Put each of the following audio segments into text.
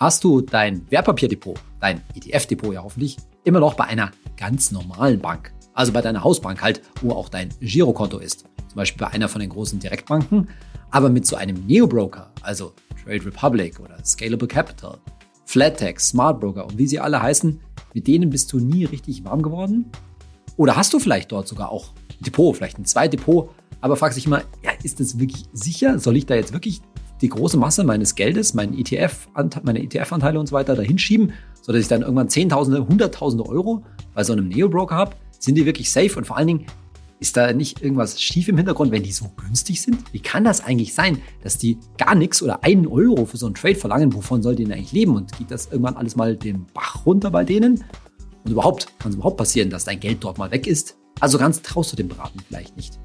hast du dein Wertpapierdepot, dein ETF-Depot ja hoffentlich, immer noch bei einer ganz normalen Bank. Also bei deiner Hausbank halt, wo auch dein Girokonto ist. Zum Beispiel bei einer von den großen Direktbanken. Aber mit so einem Neo-Broker, also Trade Republic oder Scalable Capital, Flatex, Smart Broker und wie sie alle heißen, mit denen bist du nie richtig warm geworden? Oder hast du vielleicht dort sogar auch ein Depot, vielleicht ein Zweitdepot, aber fragst dich immer, ja, ist das wirklich sicher? Soll ich da jetzt wirklich die große Masse meines Geldes, meinen ETF, meine ETF-Anteile und so weiter dahin schieben, sodass ich dann irgendwann Zehntausende, Hunderttausende Euro bei so einem Neo-Broker habe? Sind die wirklich safe? Und vor allen Dingen, ist da nicht irgendwas schief im Hintergrund, wenn die so günstig sind? Wie kann das eigentlich sein, dass die gar nichts oder einen Euro für so einen Trade verlangen? Wovon soll die denn eigentlich leben? Und geht das irgendwann alles mal den Bach runter bei denen? Und überhaupt, kann es überhaupt passieren, dass dein Geld dort mal weg ist? Also ganz traust du dem Beraten vielleicht nicht.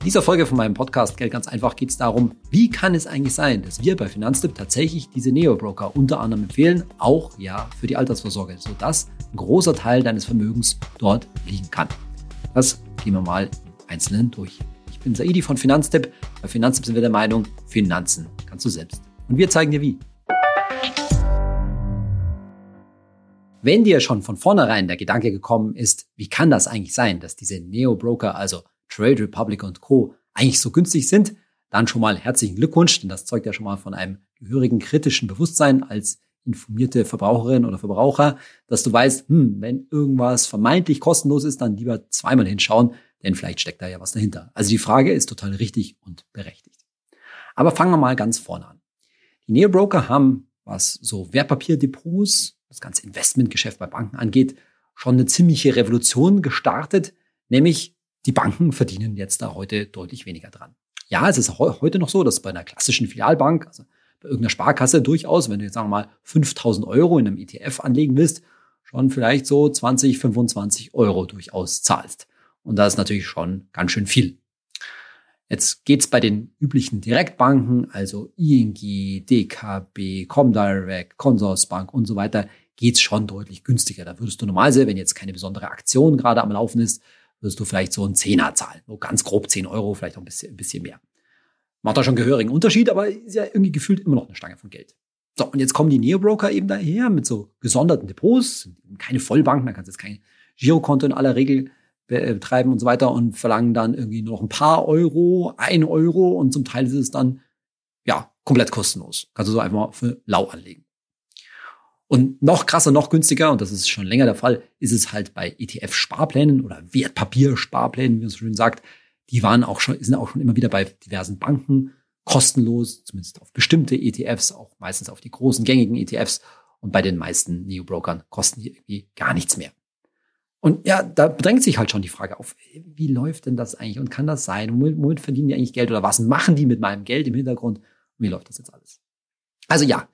In dieser Folge von meinem Podcast Geld ganz einfach geht es darum, wie kann es eigentlich sein, dass wir bei Finanztip tatsächlich diese Neo-Broker unter anderem empfehlen, auch ja für die Altersvorsorge, sodass ein großer Teil deines Vermögens dort liegen kann. Das gehen wir mal im Einzelnen durch. Ich bin Saidi von Finanztipp. Bei Finanztipp sind wir der Meinung, Finanzen kannst du selbst. Und wir zeigen dir wie. Wenn dir schon von vornherein der Gedanke gekommen ist, wie kann das eigentlich sein, dass diese Neo-Broker, also Trade Republic und Co. eigentlich so günstig sind, dann schon mal herzlichen Glückwunsch, denn das zeugt ja schon mal von einem gehörigen kritischen Bewusstsein als informierte Verbraucherin oder Verbraucher, dass du weißt, hm, wenn irgendwas vermeintlich kostenlos ist, dann lieber zweimal hinschauen, denn vielleicht steckt da ja was dahinter. Also die Frage ist total richtig und berechtigt. Aber fangen wir mal ganz vorne an. Die Neobroker haben, was so Wertpapierdepots, das ganze Investmentgeschäft bei Banken angeht, schon eine ziemliche Revolution gestartet, nämlich die Banken verdienen jetzt da heute deutlich weniger dran. Ja, es ist heute noch so, dass bei einer klassischen Filialbank, also bei irgendeiner Sparkasse durchaus, wenn du jetzt sagen wir mal 5000 Euro in einem ETF anlegen willst, schon vielleicht so 20, 25 Euro durchaus zahlst. Und das ist natürlich schon ganz schön viel. Jetzt geht's bei den üblichen Direktbanken, also ING, DKB, Comdirect, Consorsbank und so weiter, geht's schon deutlich günstiger. Da würdest du normal sehen, wenn jetzt keine besondere Aktion gerade am Laufen ist, wirst du vielleicht so einen Zehner zahlen. So ganz grob 10 Euro, vielleicht auch ein bisschen, ein bisschen mehr. Macht da schon gehörigen Unterschied, aber ist ja irgendwie gefühlt immer noch eine Stange von Geld. So, und jetzt kommen die Neobroker eben daher mit so gesonderten Depots, keine Vollbanken, da kannst du jetzt kein Girokonto in aller Regel betreiben und so weiter und verlangen dann irgendwie nur noch ein paar Euro, ein Euro und zum Teil ist es dann, ja, komplett kostenlos. Kannst du so einfach mal für lau anlegen. Und noch krasser, noch günstiger, und das ist schon länger der Fall, ist es halt bei ETF-Sparplänen oder Wertpapiersparplänen, wie man so schön sagt. Die waren auch schon, sind auch schon immer wieder bei diversen Banken kostenlos, zumindest auf bestimmte ETFs, auch meistens auf die großen gängigen ETFs. Und bei den meisten Neo-Brokern kosten die irgendwie gar nichts mehr. Und ja, da bedrängt sich halt schon die Frage auf, wie läuft denn das eigentlich und kann das sein? Womit verdienen die eigentlich Geld oder was machen die mit meinem Geld im Hintergrund? Und wie läuft das jetzt alles? Also ja,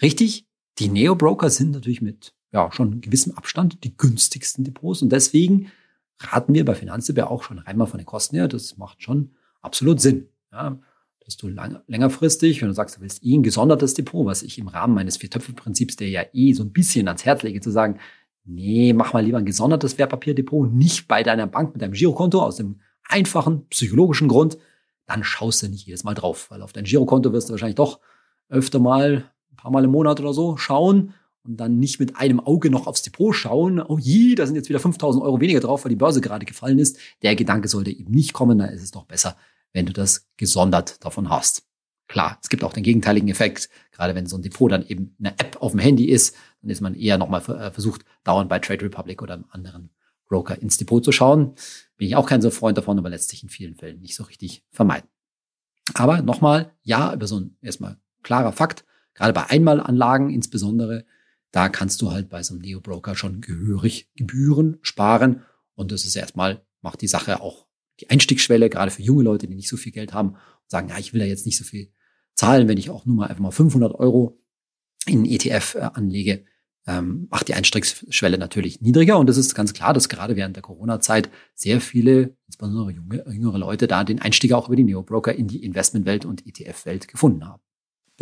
richtig, die Neo-Broker sind natürlich mit ja, schon gewissem Abstand die günstigsten Depots und deswegen raten wir bei Finanztipp auch schon einmal von den Kosten her. Das macht schon absolut Sinn. Ja, dass du lang, längerfristig, wenn du sagst, du willst eh ein gesondertes Depot, was ich im Rahmen meines Vier-Töpfe-Prinzips, der ja eh so ein bisschen ans Herz lege, zu sagen, nee, mach mal lieber ein gesondertes Wertpapierdepot, nicht bei deiner Bank mit deinem Girokonto aus dem einfachen psychologischen Grund, dann schaust du nicht jedes Mal drauf, weil auf dein Girokonto wirst du wahrscheinlich doch öfter mal ein paar Mal im Monat oder so schauen und dann nicht mit einem Auge noch aufs Depot schauen. Oh je, da sind jetzt wieder 5000 Euro weniger drauf, weil die Börse gerade gefallen ist. Der Gedanke sollte eben nicht kommen. Da ist es doch besser, wenn du das gesondert davon hast. Klar, es gibt auch den gegenteiligen Effekt. Gerade wenn so ein Depot dann eben eine App auf dem Handy ist, dann ist man eher nochmal äh, versucht, dauernd bei Trade Republic oder einem anderen Broker ins Depot zu schauen. Bin ich auch kein so Freund davon, aber letztlich in vielen Fällen nicht so richtig vermeiden. Aber nochmal, ja, über so ein erstmal klarer Fakt. Gerade bei Einmalanlagen insbesondere, da kannst du halt bei so einem Neo-Broker schon gehörig Gebühren sparen. Und das ist erstmal, macht die Sache auch die Einstiegsschwelle, gerade für junge Leute, die nicht so viel Geld haben und sagen, ja, ich will ja jetzt nicht so viel zahlen, wenn ich auch nur mal einfach mal 500 Euro in ETF äh, anlege, ähm, macht die Einstiegsschwelle natürlich niedriger. Und es ist ganz klar, dass gerade während der Corona-Zeit sehr viele, insbesondere junge, jüngere Leute, da den Einstieg auch über die Neo-Broker in die Investmentwelt und ETF-Welt gefunden haben.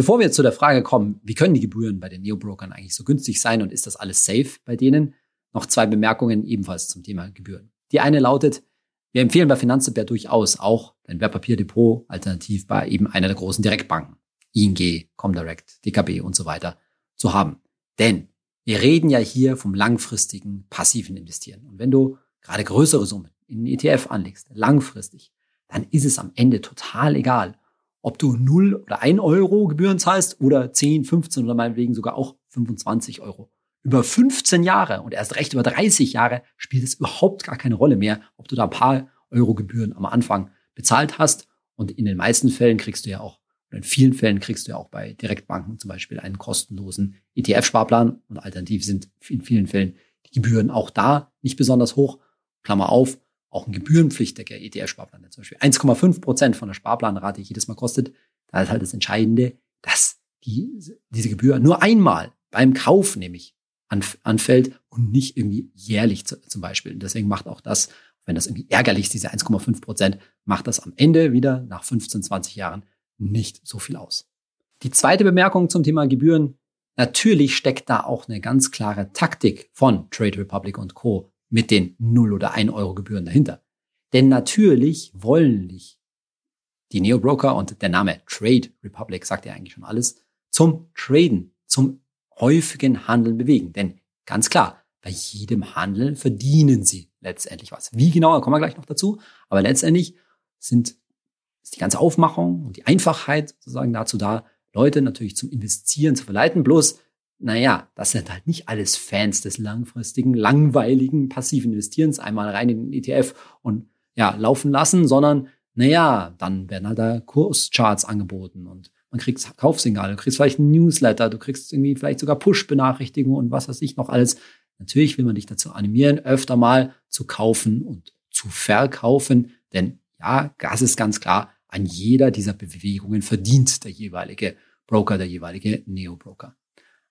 Bevor wir zu der Frage kommen, wie können die Gebühren bei den Neobrokern eigentlich so günstig sein und ist das alles safe bei denen, noch zwei Bemerkungen ebenfalls zum Thema Gebühren. Die eine lautet, wir empfehlen bei Finanztipp durchaus auch dein Wertpapierdepot alternativ bei eben einer der großen Direktbanken. ING, Comdirect, DKB und so weiter zu haben. Denn wir reden ja hier vom langfristigen passiven Investieren. Und wenn du gerade größere Summen in einen ETF anlegst, langfristig, dann ist es am Ende total egal, ob du 0 oder 1 Euro Gebühren zahlst oder 10, 15 oder meinetwegen sogar auch 25 Euro. Über 15 Jahre und erst recht über 30 Jahre spielt es überhaupt gar keine Rolle mehr, ob du da ein paar Euro Gebühren am Anfang bezahlt hast. Und in den meisten Fällen kriegst du ja auch, oder in vielen Fällen kriegst du ja auch bei Direktbanken zum Beispiel einen kostenlosen ETF-Sparplan. Und alternativ sind in vielen Fällen die Gebühren auch da nicht besonders hoch. Klammer auf, auch ein gebührenpflichtiger ETF-Sparplan, der zum Beispiel 1,5 Prozent von der Sparplanrate jedes Mal kostet. Da ist halt das Entscheidende, dass die, diese Gebühr nur einmal beim Kauf nämlich anfällt und nicht irgendwie jährlich zum Beispiel. Und deswegen macht auch das, wenn das irgendwie ärgerlich ist, diese 1,5 Prozent, macht das am Ende wieder nach 15, 20 Jahren nicht so viel aus. Die zweite Bemerkung zum Thema Gebühren. Natürlich steckt da auch eine ganz klare Taktik von Trade Republic und Co mit den 0 oder 1 Euro Gebühren dahinter. Denn natürlich wollen dich die Neo-Broker und der Name Trade Republic sagt ja eigentlich schon alles, zum Traden, zum häufigen Handeln bewegen. Denn ganz klar, bei jedem Handeln verdienen sie letztendlich was. Wie genau, da kommen wir gleich noch dazu. Aber letztendlich sind, ist die ganze Aufmachung und die Einfachheit sozusagen dazu da, Leute natürlich zum Investieren zu verleiten. Bloß naja, das sind halt nicht alles Fans des langfristigen, langweiligen, passiven Investierens, einmal rein in den ETF und ja, laufen lassen, sondern naja, dann werden halt da Kurscharts angeboten und man kriegt Kaufsignale, du kriegst vielleicht ein Newsletter, du kriegst irgendwie vielleicht sogar Push-Benachrichtigungen und was weiß ich noch alles. Natürlich will man dich dazu animieren, öfter mal zu kaufen und zu verkaufen, denn ja, das ist ganz klar, an jeder dieser Bewegungen verdient der jeweilige Broker, der jeweilige Neo-Broker.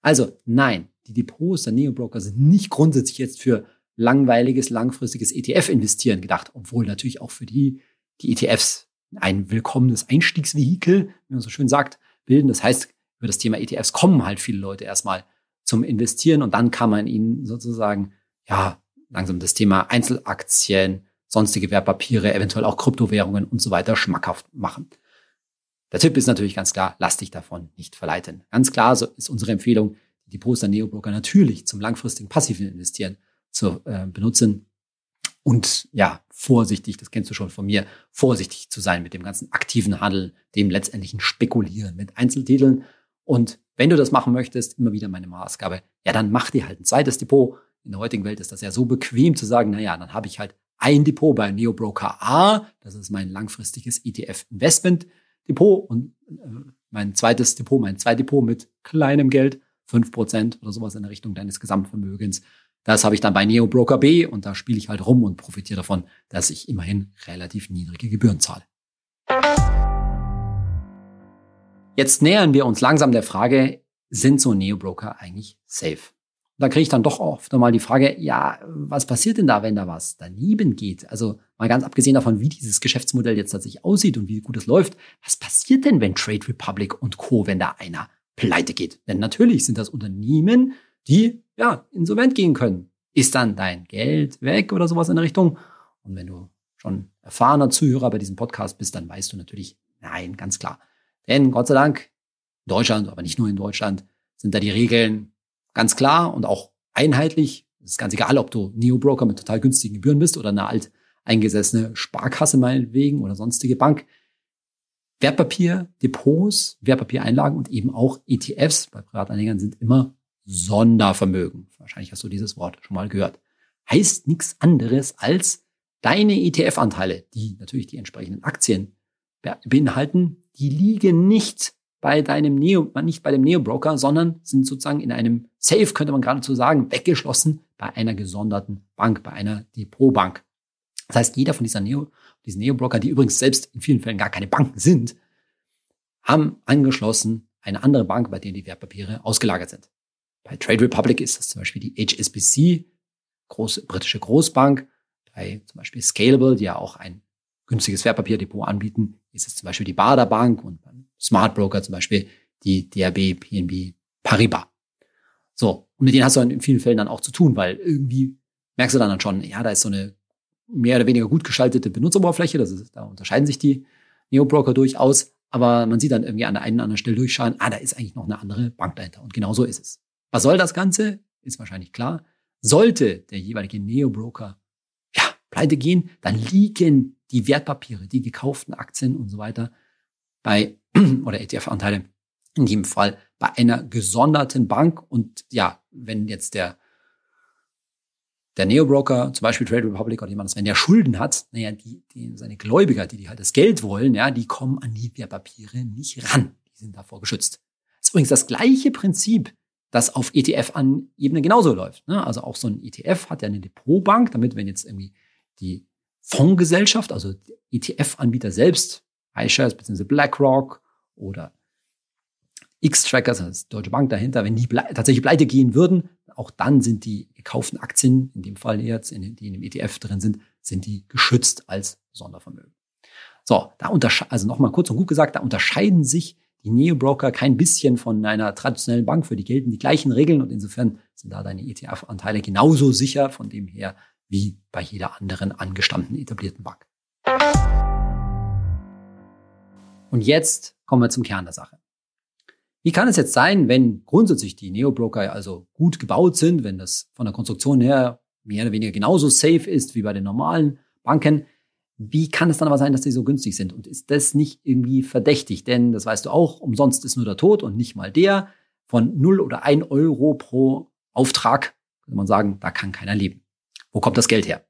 Also nein, die Depots der Neobroker sind nicht grundsätzlich jetzt für langweiliges, langfristiges ETF-Investieren gedacht, obwohl natürlich auch für die, die ETFs ein willkommenes Einstiegsvehikel, wie man so schön sagt, bilden. Das heißt, über das Thema ETFs kommen halt viele Leute erstmal zum Investieren und dann kann man ihnen sozusagen, ja, langsam das Thema Einzelaktien, sonstige Wertpapiere, eventuell auch Kryptowährungen und so weiter schmackhaft machen. Der Tipp ist natürlich ganz klar, lass dich davon nicht verleiten. Ganz klar so ist unsere Empfehlung, die Depots der Neobroker natürlich zum langfristigen passiven Investieren zu äh, benutzen und ja, vorsichtig, das kennst du schon von mir, vorsichtig zu sein mit dem ganzen aktiven Handel, dem letztendlichen Spekulieren mit Einzeltiteln. Und wenn du das machen möchtest, immer wieder meine Maßgabe, ja, dann mach dir halt ein zweites Depot. In der heutigen Welt ist das ja so bequem zu sagen, na ja, dann habe ich halt ein Depot bei Neobroker A, das ist mein langfristiges ETF-Investment. Depot und äh, mein zweites Depot, mein zweites Depot mit kleinem Geld, fünf Prozent oder sowas in der Richtung deines Gesamtvermögens. Das habe ich dann bei Neo Broker B und da spiele ich halt rum und profitiere davon, dass ich immerhin relativ niedrige Gebühren zahle. Jetzt nähern wir uns langsam der Frage, sind so Neo Broker eigentlich safe? Da kriege ich dann doch oft einmal die Frage, ja, was passiert denn da, wenn da was daneben geht? Also mal ganz abgesehen davon, wie dieses Geschäftsmodell jetzt tatsächlich aussieht und wie gut es läuft, was passiert denn, wenn Trade Republic und Co., wenn da einer pleite geht? Denn natürlich sind das Unternehmen, die ja insolvent gehen können. Ist dann dein Geld weg oder sowas in der Richtung? Und wenn du schon erfahrener Zuhörer bei diesem Podcast bist, dann weißt du natürlich, nein, ganz klar. Denn Gott sei Dank, in Deutschland, aber nicht nur in Deutschland, sind da die Regeln Ganz klar und auch einheitlich. Es ist ganz egal, ob du Neo-Broker mit total günstigen Gebühren bist oder eine alt eingesessene Sparkasse meinetwegen oder sonstige Bank. Wertpapier, Depots, Wertpapiereinlagen und eben auch ETFs bei Privatanlegern sind immer Sondervermögen. Wahrscheinlich hast du dieses Wort schon mal gehört. Heißt nichts anderes als deine ETF-Anteile, die natürlich die entsprechenden Aktien beinhalten, die liegen nicht bei deinem Neo, nicht bei dem Neo-Broker, sondern sind sozusagen in einem Safe, könnte man geradezu sagen, weggeschlossen bei einer gesonderten Bank, bei einer Depotbank. Das heißt, jeder von dieser Neo, diesen Neo-Broker, die übrigens selbst in vielen Fällen gar keine Banken sind, haben angeschlossen eine andere Bank, bei der die Wertpapiere ausgelagert sind. Bei Trade Republic ist das zum Beispiel die HSBC, große britische Großbank. Bei zum Beispiel Scalable, die ja auch ein günstiges Wertpapierdepot anbieten, ist es zum Beispiel die Bader Bank und beim Smart Broker zum Beispiel die DRB, PNB, Paribas. So, und mit denen hast du in vielen Fällen dann auch zu tun, weil irgendwie merkst du dann schon, ja, da ist so eine mehr oder weniger gut geschaltete Benutzeroberfläche, das ist, da unterscheiden sich die Neo-Broker durchaus, aber man sieht dann irgendwie an der einen oder anderen Stelle durchschauen, ah, da ist eigentlich noch eine andere Bank dahinter. Und genau so ist es. Was soll das Ganze? Ist wahrscheinlich klar. Sollte der jeweilige Neo-Broker ja, pleite gehen, dann liegen die Wertpapiere, die gekauften Aktien und so weiter bei, oder ETF-Anteile in jedem Fall bei einer gesonderten Bank. Und ja, wenn jetzt der der Neo-Broker, zum Beispiel Trade Republic oder jemand, wenn der Schulden hat, naja, die, die, seine Gläubiger, die, die halt das Geld wollen, ja, die kommen an die Wertpapiere nicht ran. Die sind davor geschützt. Das ist übrigens das gleiche Prinzip, das auf ETF-Ebene genauso läuft. Ne? Also auch so ein ETF hat ja eine Depotbank, damit wenn jetzt irgendwie die Fondsgesellschaft, also ETF-Anbieter selbst, iShares bzw. BlackRock oder X-Trackers, also Deutsche Bank dahinter, wenn die tatsächlich pleite gehen würden, auch dann sind die gekauften Aktien, in dem Fall jetzt, in, die in dem ETF drin sind, sind die geschützt als Sondervermögen. So, da unterscheiden, also nochmal kurz und gut gesagt, da unterscheiden sich die Neo-Broker kein bisschen von einer traditionellen Bank. Für die gelten die gleichen Regeln und insofern sind da deine ETF-Anteile genauso sicher von dem her wie bei jeder anderen angestammten etablierten Bank. Und jetzt kommen wir zum Kern der Sache. Wie kann es jetzt sein, wenn grundsätzlich die Neo-Broker also gut gebaut sind, wenn das von der Konstruktion her mehr oder weniger genauso safe ist wie bei den normalen Banken, wie kann es dann aber sein, dass die so günstig sind? Und ist das nicht irgendwie verdächtig? Denn das weißt du auch, umsonst ist nur der Tod und nicht mal der. Von 0 oder 1 Euro pro Auftrag, kann man sagen, da kann keiner leben. Wo kommt das Geld her?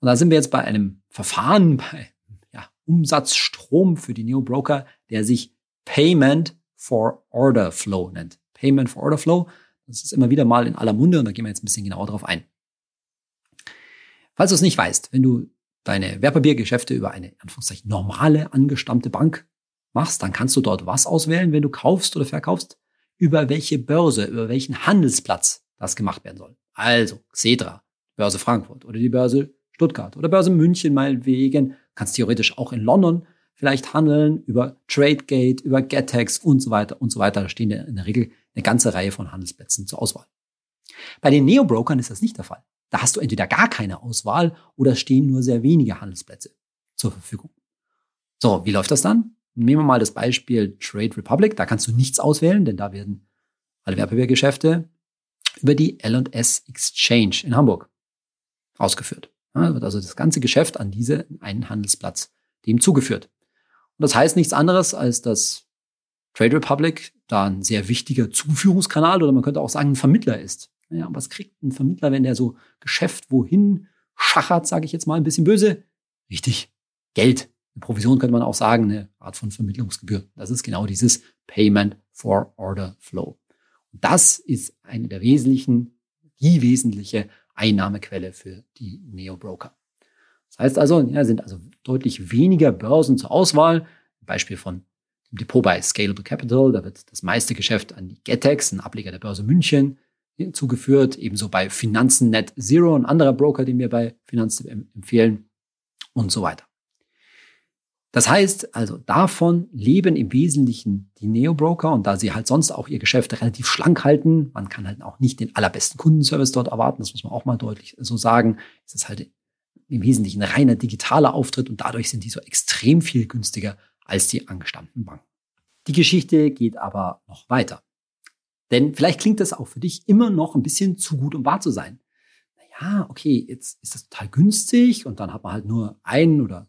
Und da sind wir jetzt bei einem Verfahren, bei ja, Umsatzstrom für die Neo-Broker, der sich Payment for Order Flow nennt. Payment for Order Flow. Das ist immer wieder mal in aller Munde und da gehen wir jetzt ein bisschen genauer drauf ein. Falls du es nicht weißt, wenn du deine Wertpapiergeschäfte über eine Anführungszeichen normale angestammte Bank machst, dann kannst du dort was auswählen, wenn du kaufst oder verkaufst, über welche Börse, über welchen Handelsplatz das gemacht werden soll. Also Xetra, Börse Frankfurt oder die Börse Stuttgart oder Börse München meinetwegen, kannst theoretisch auch in London vielleicht handeln, über TradeGate, über GetEx und so weiter und so weiter. Da stehen in der Regel eine ganze Reihe von Handelsplätzen zur Auswahl. Bei den Neo-Brokern ist das nicht der Fall. Da hast du entweder gar keine Auswahl oder stehen nur sehr wenige Handelsplätze zur Verfügung. So, wie läuft das dann? Nehmen wir mal das Beispiel Trade Republic. Da kannst du nichts auswählen, denn da werden alle Wertpapiergeschäfte über die L&S Exchange in Hamburg ausgeführt. Ja, wird also das ganze Geschäft an diese einen Handelsplatz dem zugeführt. Und das heißt nichts anderes, als dass Trade Republic da ein sehr wichtiger Zuführungskanal oder man könnte auch sagen ein Vermittler ist. Ja, was kriegt ein Vermittler, wenn der so Geschäft wohin schachert, sage ich jetzt mal ein bisschen böse? Richtig, Geld. Eine Provision könnte man auch sagen, eine Art von Vermittlungsgebühr. Das ist genau dieses Payment for Order Flow. Das ist eine der wesentlichen, die wesentliche Einnahmequelle für die Neo-Broker. Das heißt also, ja, sind also deutlich weniger Börsen zur Auswahl. Beispiel von dem Depot bei Scalable Capital, da wird das meiste Geschäft an die Getex, ein Ableger der Börse München, hinzugeführt. Ebenso bei Finanzen Net Zero, ein anderer Broker, den wir bei Finanzen empfehlen und so weiter. Das heißt, also davon leben im Wesentlichen die Neo-Broker und da sie halt sonst auch ihr Geschäft relativ schlank halten, man kann halt auch nicht den allerbesten Kundenservice dort erwarten, das muss man auch mal deutlich so sagen, es ist halt im Wesentlichen reiner digitaler Auftritt und dadurch sind die so extrem viel günstiger als die angestammten Banken. Die Geschichte geht aber noch weiter. Denn vielleicht klingt das auch für dich immer noch ein bisschen zu gut, um wahr zu sein. Naja, okay, jetzt ist das total günstig und dann hat man halt nur ein oder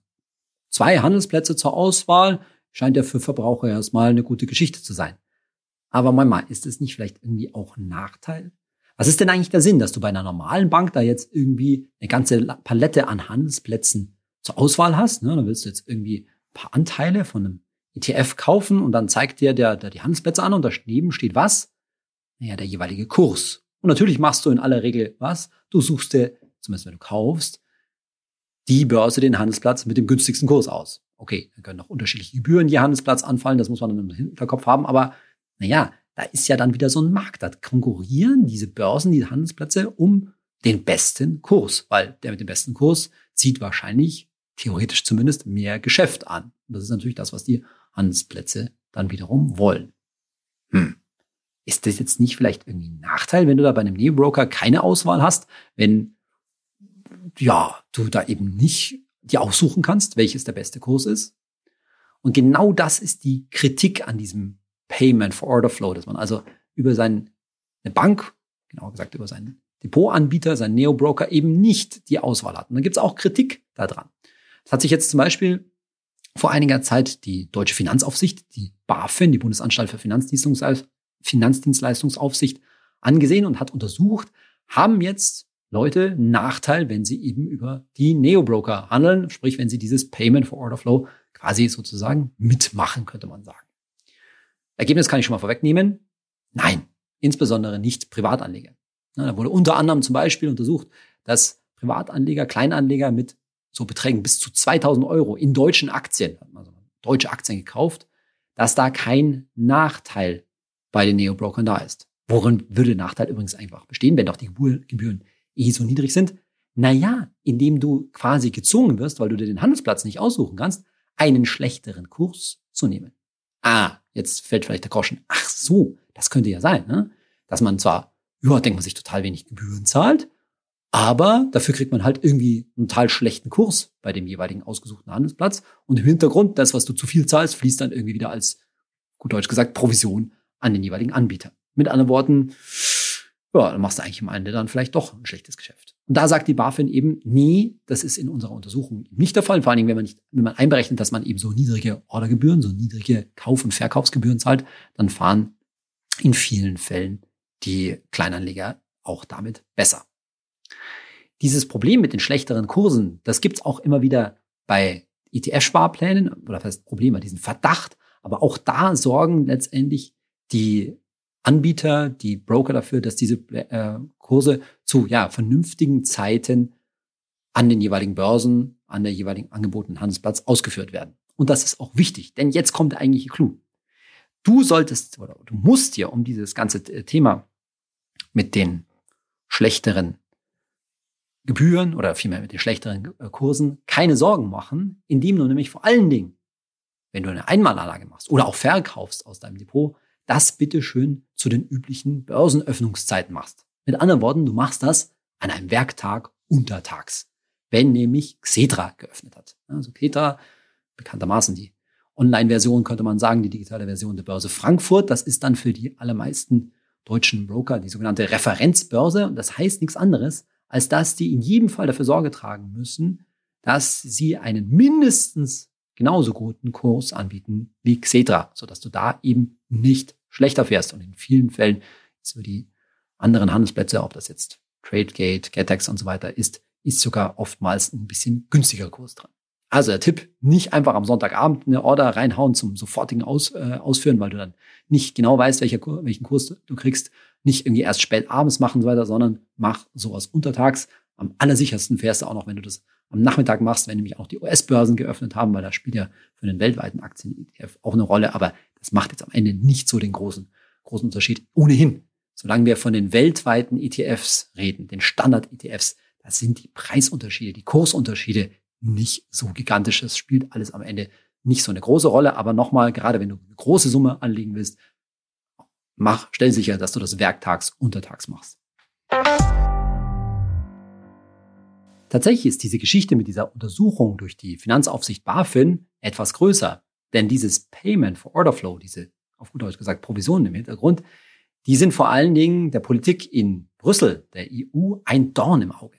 zwei Handelsplätze zur Auswahl. Scheint ja für Verbraucher erstmal eine gute Geschichte zu sein. Aber manchmal ist es nicht vielleicht irgendwie auch ein Nachteil? Was ist denn eigentlich der Sinn, dass du bei einer normalen Bank da jetzt irgendwie eine ganze Palette an Handelsplätzen zur Auswahl hast? Ne? Dann willst du jetzt irgendwie ein paar Anteile von einem ETF kaufen und dann zeigt dir der, der die Handelsplätze an und daneben steht was? Naja, der jeweilige Kurs. Und natürlich machst du in aller Regel was? Du suchst dir, zumindest wenn du kaufst, die Börse den Handelsplatz mit dem günstigsten Kurs aus. Okay, da können noch unterschiedliche Gebühren je Handelsplatz anfallen, das muss man dann im Hinterkopf haben, aber naja, da ist ja dann wieder so ein Markt. Da konkurrieren diese Börsen, die Handelsplätze um den besten Kurs, weil der mit dem besten Kurs zieht wahrscheinlich, theoretisch zumindest, mehr Geschäft an. Und das ist natürlich das, was die Handelsplätze dann wiederum wollen. Hm. Ist das jetzt nicht vielleicht irgendwie ein Nachteil, wenn du da bei einem Neo-Broker keine Auswahl hast, wenn ja, du da eben nicht dir aussuchen kannst, welches der beste Kurs ist? Und genau das ist die Kritik an diesem Payment for Order Flow, dass man also über seine Bank, genauer gesagt über seinen Depotanbieter, seinen Neo-Broker eben nicht die Auswahl hat. Und dann gibt es auch Kritik daran. Das hat sich jetzt zum Beispiel vor einiger Zeit die Deutsche Finanzaufsicht, die BaFin, die Bundesanstalt für Finanzdienstleistungsaufsicht, angesehen und hat untersucht, haben jetzt Leute Nachteil, wenn sie eben über die Neo-Broker handeln, sprich, wenn sie dieses Payment for Order Flow quasi sozusagen mitmachen, könnte man sagen. Ergebnis kann ich schon mal vorwegnehmen. Nein, insbesondere nicht Privatanleger. Da wurde unter anderem zum Beispiel untersucht, dass Privatanleger, Kleinanleger mit so Beträgen bis zu 2000 Euro in deutschen Aktien, also deutsche Aktien gekauft, dass da kein Nachteil bei den Neo-Brokern da ist. Worin würde Nachteil übrigens einfach bestehen, wenn doch die Gebühren eh so niedrig sind? Naja, indem du quasi gezwungen wirst, weil du dir den Handelsplatz nicht aussuchen kannst, einen schlechteren Kurs zu nehmen. Ah, jetzt fällt vielleicht der Groschen. Ach so, das könnte ja sein, ne? dass man zwar, ja, denkt man sich total wenig Gebühren zahlt, aber dafür kriegt man halt irgendwie einen total schlechten Kurs bei dem jeweiligen ausgesuchten Handelsplatz. Und im Hintergrund, das, was du zu viel zahlst, fließt dann irgendwie wieder als, gut Deutsch gesagt, Provision an den jeweiligen Anbieter. Mit anderen Worten, ja, dann machst du eigentlich am Ende dann vielleicht doch ein schlechtes Geschäft. Und da sagt die BaFin eben, nee, das ist in unserer Untersuchung nicht der Fall. Vor allen Dingen, wenn man nicht, wenn man einberechnet, dass man eben so niedrige Ordergebühren, so niedrige Kauf- und Verkaufsgebühren zahlt, dann fahren in vielen Fällen die Kleinanleger auch damit besser. Dieses Problem mit den schlechteren Kursen, das gibt's auch immer wieder bei ETF-Sparplänen, oder das Problem, diesen Verdacht. Aber auch da sorgen letztendlich die Anbieter, die Broker dafür, dass diese äh, Kurse zu ja, vernünftigen Zeiten an den jeweiligen Börsen, an der jeweiligen angebotenen Handelsplatz ausgeführt werden. Und das ist auch wichtig, denn jetzt kommt der eigentliche Clou. Du solltest oder du musst dir um dieses ganze Thema mit den schlechteren Gebühren oder vielmehr mit den schlechteren äh, Kursen keine Sorgen machen, indem du nämlich vor allen Dingen, wenn du eine Einmalanlage machst oder auch verkaufst aus deinem Depot, das bitte schön zu den üblichen Börsenöffnungszeiten machst. Mit anderen Worten, du machst das an einem Werktag untertags, wenn nämlich Xetra geöffnet hat. Also Xetra, bekanntermaßen die Online-Version, könnte man sagen, die digitale Version der Börse Frankfurt. Das ist dann für die allermeisten deutschen Broker die sogenannte Referenzbörse. Und das heißt nichts anderes, als dass die in jedem Fall dafür Sorge tragen müssen, dass sie einen mindestens genauso guten Kurs anbieten wie Xetra, sodass du da eben nicht schlechter fährst. Und in vielen Fällen ist über die anderen Handelsplätze, ob das jetzt TradeGate, GetEx und so weiter ist, ist sogar oftmals ein bisschen günstiger Kurs dran. Also der Tipp, nicht einfach am Sonntagabend eine Order reinhauen zum sofortigen Aus, äh, Ausführen, weil du dann nicht genau weißt, welcher, welchen Kurs du kriegst, nicht irgendwie erst spät abends machen und so weiter, sondern mach sowas untertags. Am allersichersten fährst du auch noch, wenn du das am Nachmittag machst, wenn nämlich auch die US-Börsen geöffnet haben, weil da spielt ja für den weltweiten Aktien-ETF auch eine Rolle. Aber das macht jetzt am Ende nicht so den großen, großen Unterschied. Ohnehin, solange wir von den weltweiten ETFs reden, den Standard-ETFs, da sind die Preisunterschiede, die Kursunterschiede nicht so gigantisch. Das spielt alles am Ende nicht so eine große Rolle. Aber nochmal, gerade wenn du eine große Summe anlegen willst, mach, stell sicher, dass du das werktags, untertags machst. Tatsächlich ist diese Geschichte mit dieser Untersuchung durch die Finanzaufsicht BaFin etwas größer. Denn dieses Payment for Order Flow, diese auf gut Deutsch gesagt Provisionen im Hintergrund, die sind vor allen Dingen der Politik in Brüssel, der EU, ein Dorn im Auge.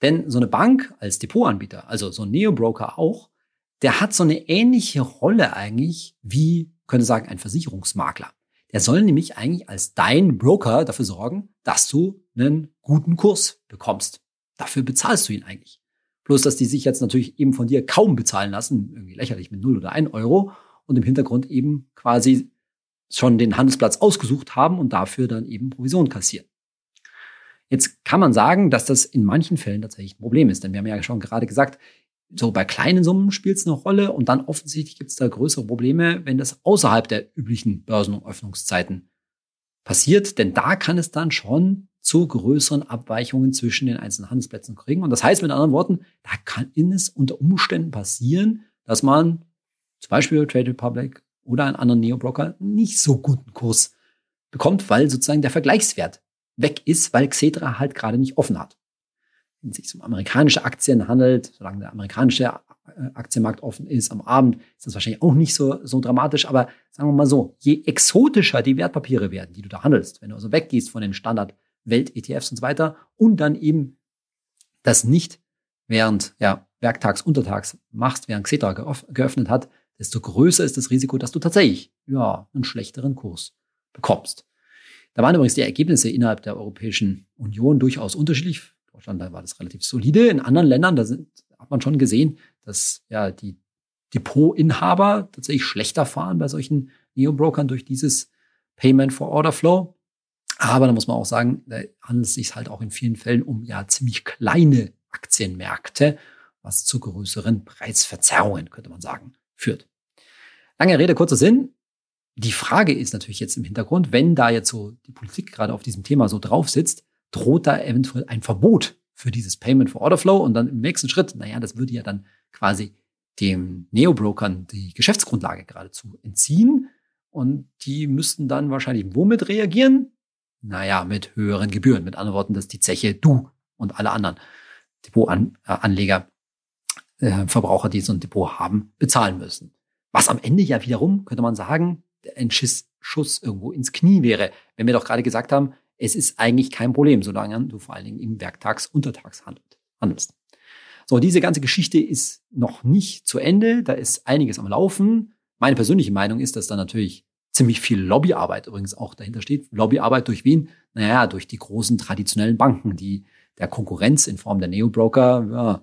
Denn so eine Bank als Depotanbieter, also so ein Neo-Broker auch, der hat so eine ähnliche Rolle eigentlich wie, könnte sagen, ein Versicherungsmakler. Der soll nämlich eigentlich als dein Broker dafür sorgen, dass du einen guten Kurs bekommst. Dafür bezahlst du ihn eigentlich. Bloß, dass die sich jetzt natürlich eben von dir kaum bezahlen lassen, irgendwie lächerlich mit 0 oder 1 Euro und im Hintergrund eben quasi schon den Handelsplatz ausgesucht haben und dafür dann eben Provision kassieren. Jetzt kann man sagen, dass das in manchen Fällen tatsächlich ein Problem ist, denn wir haben ja schon gerade gesagt, so bei kleinen Summen spielt es eine Rolle und dann offensichtlich gibt es da größere Probleme, wenn das außerhalb der üblichen Börsenöffnungszeiten passiert, denn da kann es dann schon zu größeren Abweichungen zwischen den einzelnen Handelsplätzen kriegen. Und das heißt mit anderen Worten, da kann es unter Umständen passieren, dass man zum Beispiel Trade Republic oder einen anderen Neo-Broker nicht so guten Kurs bekommt, weil sozusagen der Vergleichswert weg ist, weil Xetra halt gerade nicht offen hat wenn es sich um amerikanische Aktien handelt, solange der amerikanische Aktienmarkt offen ist. Am Abend ist das wahrscheinlich auch nicht so, so dramatisch. Aber sagen wir mal so, je exotischer die Wertpapiere werden, die du da handelst, wenn du also weggehst von den Standard-Welt-ETFs und so weiter und dann eben das nicht während ja, werktags, untertags machst, während Xetra geöffnet hat, desto größer ist das Risiko, dass du tatsächlich ja, einen schlechteren Kurs bekommst. Da waren übrigens die Ergebnisse innerhalb der Europäischen Union durchaus unterschiedlich. In Deutschland, da war das relativ solide. In anderen Ländern, da sind, hat man schon gesehen, dass ja die Depotinhaber tatsächlich schlechter fahren bei solchen Neo-Brokern durch dieses Payment for Order Flow. Aber da muss man auch sagen, da handelt es sich halt auch in vielen Fällen um ja ziemlich kleine Aktienmärkte, was zu größeren Preisverzerrungen, könnte man sagen, führt. Lange Rede, kurzer Sinn. Die Frage ist natürlich jetzt im Hintergrund, wenn da jetzt so die Politik gerade auf diesem Thema so drauf sitzt, droht da eventuell ein Verbot für dieses Payment for Order Flow und dann im nächsten Schritt, naja, das würde ja dann quasi dem Neo-Brokern die Geschäftsgrundlage geradezu entziehen und die müssten dann wahrscheinlich womit reagieren? Naja, mit höheren Gebühren. Mit anderen Worten, dass die Zeche du und alle anderen Depotanleger, äh, Verbraucher, die so ein Depot haben, bezahlen müssen. Was am Ende ja wiederum, könnte man sagen, ein Schiss, Schuss irgendwo ins Knie wäre. Wenn wir doch gerade gesagt haben, es ist eigentlich kein Problem, solange du vor allen Dingen im Werktags-, Untertags handelst. So, diese ganze Geschichte ist noch nicht zu Ende. Da ist einiges am Laufen. Meine persönliche Meinung ist, dass da natürlich ziemlich viel Lobbyarbeit übrigens auch dahinter steht. Lobbyarbeit durch wen? Naja, durch die großen traditionellen Banken, die der Konkurrenz in Form der Neo-Broker ja,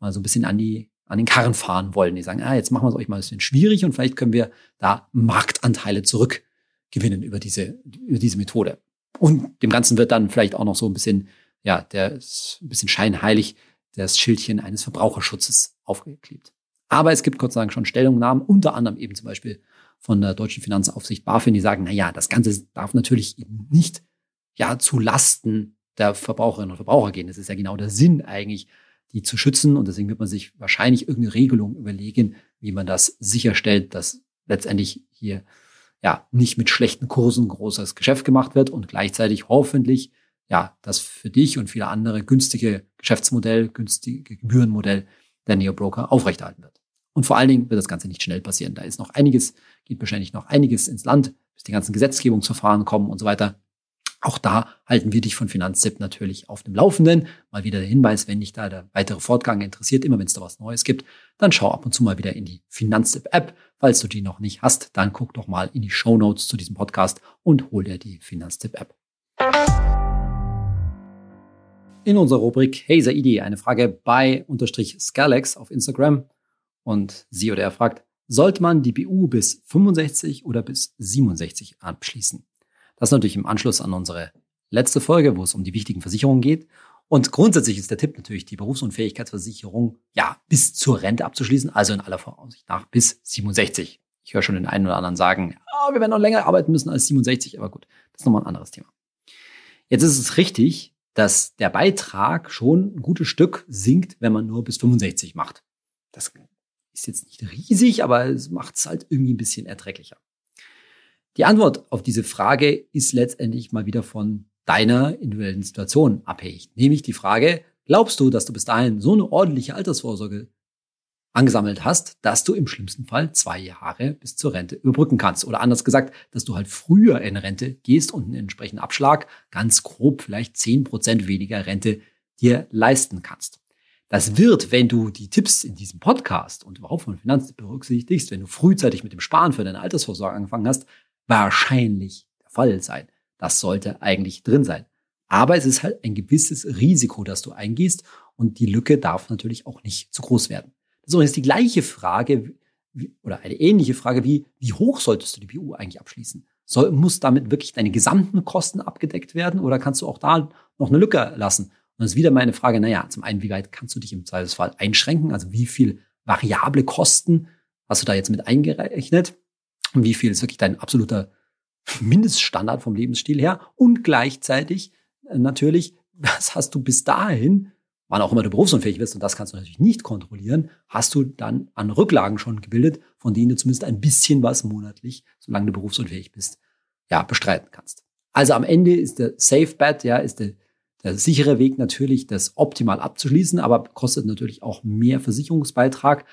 mal so ein bisschen an die an den Karren fahren wollen. Die sagen, ah, jetzt machen wir es euch mal ein bisschen schwierig und vielleicht können wir da Marktanteile zurückgewinnen über diese, über diese Methode. Und dem Ganzen wird dann vielleicht auch noch so ein bisschen, ja, der ist ein bisschen scheinheilig das Schildchen eines Verbraucherschutzes aufgeklebt. Aber es gibt kurz sagen schon Stellungnahmen, unter anderem eben zum Beispiel von der deutschen Finanzaufsicht BaFin, die sagen, na ja, das Ganze darf natürlich eben nicht ja zu Lasten der Verbraucherinnen und Verbraucher gehen. Das ist ja genau der Sinn eigentlich, die zu schützen. Und deswegen wird man sich wahrscheinlich irgendeine Regelung überlegen, wie man das sicherstellt, dass letztendlich hier ja nicht mit schlechten Kursen großes Geschäft gemacht wird und gleichzeitig hoffentlich ja das für dich und viele andere günstige Geschäftsmodell, günstige Gebührenmodell der Neobroker aufrechterhalten wird. Und vor allen Dingen wird das Ganze nicht schnell passieren. Da ist noch einiges, geht wahrscheinlich noch einiges ins Land, bis die ganzen Gesetzgebungsverfahren kommen und so weiter. Auch da halten wir dich von Finanztipp natürlich auf dem Laufenden. Mal wieder der Hinweis, wenn dich da der weitere Fortgang interessiert, immer wenn es da was Neues gibt, dann schau ab und zu mal wieder in die Finanztipp App. Falls du die noch nicht hast, dann guck doch mal in die Show Notes zu diesem Podcast und hol dir die Finanztipp App. In unserer Rubrik Hey Saidi eine Frage bei unterstrich Scalex auf Instagram und sie oder er fragt, sollte man die BU bis 65 oder bis 67 abschließen? Das natürlich im Anschluss an unsere letzte Folge, wo es um die wichtigen Versicherungen geht. Und grundsätzlich ist der Tipp natürlich, die Berufsunfähigkeitsversicherung ja bis zur Rente abzuschließen, also in aller Voraussicht nach bis 67. Ich höre schon den einen oder anderen sagen, oh, wir werden noch länger arbeiten müssen als 67, aber gut, das ist nochmal ein anderes Thema. Jetzt ist es richtig, dass der Beitrag schon ein gutes Stück sinkt, wenn man nur bis 65 macht. Das ist jetzt nicht riesig, aber es macht es halt irgendwie ein bisschen erträglicher. Die Antwort auf diese Frage ist letztendlich mal wieder von deiner individuellen Situation abhängig. Nämlich die Frage, glaubst du, dass du bis dahin so eine ordentliche Altersvorsorge angesammelt hast, dass du im schlimmsten Fall zwei Jahre bis zur Rente überbrücken kannst? Oder anders gesagt, dass du halt früher in Rente gehst und einen entsprechenden Abschlag, ganz grob vielleicht zehn Prozent weniger Rente dir leisten kannst. Das wird, wenn du die Tipps in diesem Podcast und überhaupt von Finanzen berücksichtigst, wenn du frühzeitig mit dem Sparen für deine Altersvorsorge angefangen hast, wahrscheinlich der Fall sein. Das sollte eigentlich drin sein. Aber es ist halt ein gewisses Risiko, das du eingehst und die Lücke darf natürlich auch nicht zu groß werden. Das ist übrigens die gleiche Frage oder eine ähnliche Frage wie, wie hoch solltest du die BU eigentlich abschließen? Soll, muss damit wirklich deine gesamten Kosten abgedeckt werden oder kannst du auch da noch eine Lücke lassen? Und das ist wieder meine Frage, naja, zum einen, wie weit kannst du dich im Zweifelsfall einschränken? Also wie viel variable Kosten hast du da jetzt mit eingerechnet? und wie viel ist wirklich dein absoluter Mindeststandard vom Lebensstil her und gleichzeitig äh, natürlich, was hast du bis dahin, wann auch immer du berufsunfähig wirst, und das kannst du natürlich nicht kontrollieren, hast du dann an Rücklagen schon gebildet, von denen du zumindest ein bisschen was monatlich, solange du berufsunfähig bist, ja, bestreiten kannst. Also am Ende ist der Safe Bet, ja, ist der, der sichere Weg natürlich, das optimal abzuschließen, aber kostet natürlich auch mehr Versicherungsbeitrag.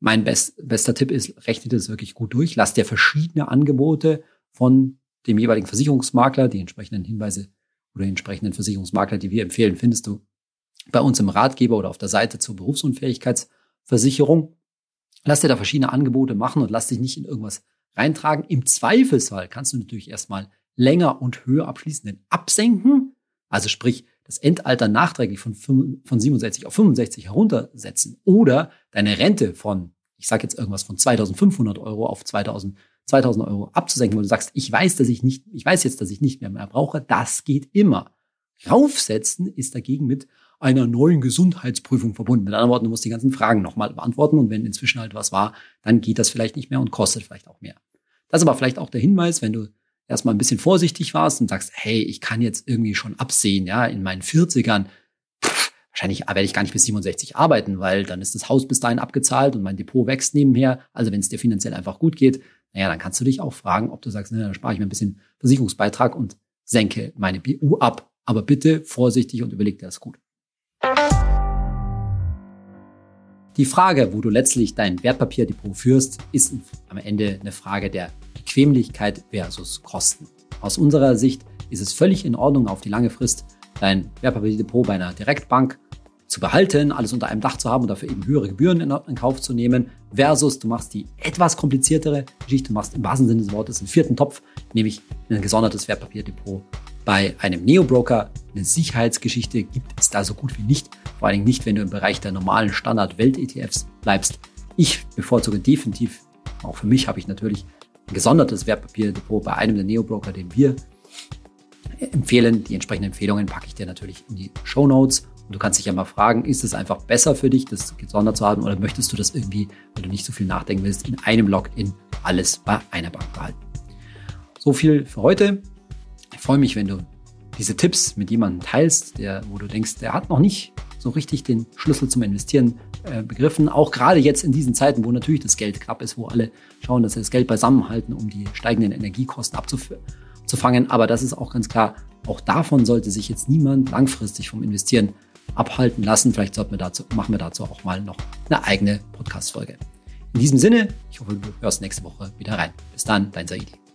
Mein best, bester Tipp ist, rechne das wirklich gut durch. Lass dir verschiedene Angebote von dem jeweiligen Versicherungsmakler, die entsprechenden Hinweise oder die entsprechenden Versicherungsmakler, die wir empfehlen, findest du bei uns im Ratgeber oder auf der Seite zur Berufsunfähigkeitsversicherung. Lass dir da verschiedene Angebote machen und lass dich nicht in irgendwas reintragen. Im Zweifelsfall kannst du natürlich erstmal länger und höher abschließen, denn absenken, also sprich das Endalter nachträglich von, von 67 auf 65 heruntersetzen oder deine Rente von, ich sage jetzt irgendwas von 2500 Euro auf 2000, 2000 Euro abzusenken, wo du sagst, ich weiß, dass ich nicht, ich weiß jetzt, dass ich nicht mehr mehr brauche, das geht immer. Raufsetzen ist dagegen mit einer neuen Gesundheitsprüfung verbunden. Mit anderen Worten, du musst die ganzen Fragen nochmal beantworten und wenn inzwischen halt was war, dann geht das vielleicht nicht mehr und kostet vielleicht auch mehr. Das ist aber vielleicht auch der Hinweis, wenn du erstmal ein bisschen vorsichtig warst und sagst, hey, ich kann jetzt irgendwie schon absehen, ja, in meinen 40ern, pff, wahrscheinlich werde ich gar nicht bis 67 arbeiten, weil dann ist das Haus bis dahin abgezahlt und mein Depot wächst nebenher. Also wenn es dir finanziell einfach gut geht, naja, dann kannst du dich auch fragen, ob du sagst, naja, dann spare ich mir ein bisschen Versicherungsbeitrag und senke meine BU ab. Aber bitte vorsichtig und überleg dir das gut. Die Frage, wo du letztlich dein Wertpapierdepot führst, ist am Ende eine Frage der Bequemlichkeit versus Kosten. Aus unserer Sicht ist es völlig in Ordnung, auf die lange Frist dein Wertpapierdepot bei einer Direktbank zu behalten, alles unter einem Dach zu haben und dafür eben höhere Gebühren in, Kauf zu nehmen, versus du machst die etwas kompliziertere Geschichte, du machst im wahrsten Sinne des Wortes einen vierten Topf, nämlich ein gesondertes Wertpapierdepot bei einem Neo-Broker. Eine Sicherheitsgeschichte gibt es da so gut wie nicht, vor allen Dingen nicht, wenn du im Bereich der normalen Standard-Welt-ETFs bleibst. Ich bevorzuge definitiv, auch für mich habe ich natürlich ein gesondertes Wertpapierdepot bei einem der Neo-Broker, den wir empfehlen. Die entsprechenden Empfehlungen packe ich dir natürlich in die Show Notes. Und du kannst dich ja mal fragen, ist es einfach besser für dich, das gesondert zu haben, oder möchtest du das irgendwie, weil du nicht so viel nachdenken willst, in einem Login alles bei einer Bank behalten? So viel für heute. Freue mich, wenn du diese Tipps mit jemandem teilst, der, wo du denkst, der hat noch nicht so richtig den Schlüssel zum Investieren äh, begriffen. Auch gerade jetzt in diesen Zeiten, wo natürlich das Geld knapp ist, wo alle schauen, dass sie das Geld beisammenhalten, um die steigenden Energiekosten abzufangen. Aber das ist auch ganz klar, auch davon sollte sich jetzt niemand langfristig vom Investieren abhalten lassen. Vielleicht sollten wir dazu, machen wir dazu auch mal noch eine eigene Podcast-Folge. In diesem Sinne, ich hoffe, du hörst nächste Woche wieder rein. Bis dann, dein Saidi.